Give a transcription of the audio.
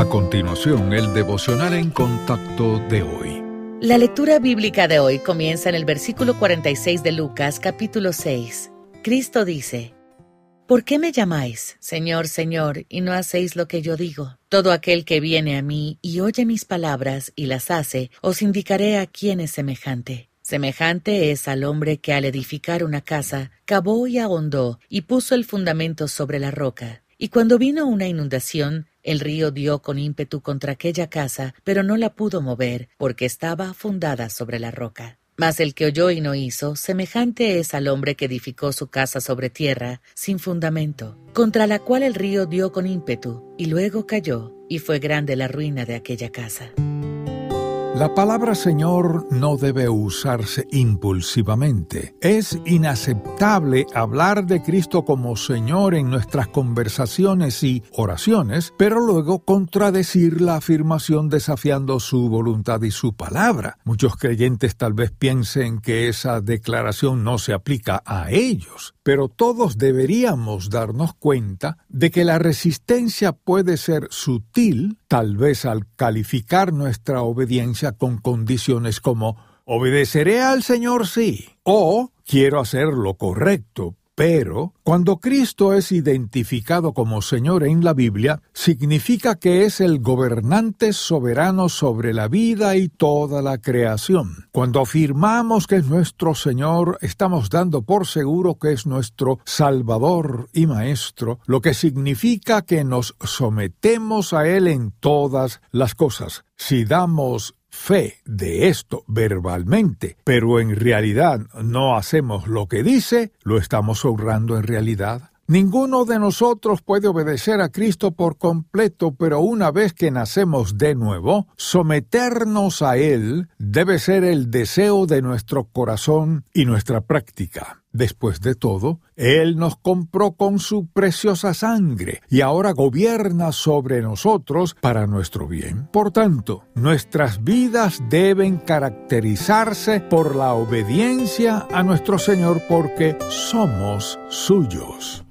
A continuación, el devocional en contacto de hoy. La lectura bíblica de hoy comienza en el versículo 46 de Lucas capítulo 6. Cristo dice, ¿Por qué me llamáis, Señor, Señor, y no hacéis lo que yo digo? Todo aquel que viene a mí y oye mis palabras y las hace, os indicaré a quién es semejante. Semejante es al hombre que al edificar una casa, cavó y ahondó, y puso el fundamento sobre la roca. Y cuando vino una inundación, el río dio con ímpetu contra aquella casa, pero no la pudo mover, porque estaba fundada sobre la roca. Mas el que oyó y no hizo, semejante es al hombre que edificó su casa sobre tierra, sin fundamento, contra la cual el río dio con ímpetu, y luego cayó, y fue grande la ruina de aquella casa. La palabra Señor no debe usarse impulsivamente. Es inaceptable hablar de Cristo como Señor en nuestras conversaciones y oraciones, pero luego contradecir la afirmación desafiando su voluntad y su palabra. Muchos creyentes tal vez piensen que esa declaración no se aplica a ellos, pero todos deberíamos darnos cuenta de que la resistencia puede ser sutil, tal vez al calificar nuestra obediencia con condiciones como obedeceré al Señor sí o quiero hacer lo correcto, pero cuando Cristo es identificado como Señor en la Biblia, significa que es el gobernante soberano sobre la vida y toda la creación. Cuando afirmamos que es nuestro Señor, estamos dando por seguro que es nuestro Salvador y Maestro, lo que significa que nos sometemos a Él en todas las cosas. Si damos fe de esto verbalmente, pero en realidad no hacemos lo que dice, lo estamos honrando en realidad. Ninguno de nosotros puede obedecer a Cristo por completo, pero una vez que nacemos de nuevo, someternos a Él debe ser el deseo de nuestro corazón y nuestra práctica. Después de todo, Él nos compró con su preciosa sangre y ahora gobierna sobre nosotros para nuestro bien. Por tanto, nuestras vidas deben caracterizarse por la obediencia a nuestro Señor porque somos suyos.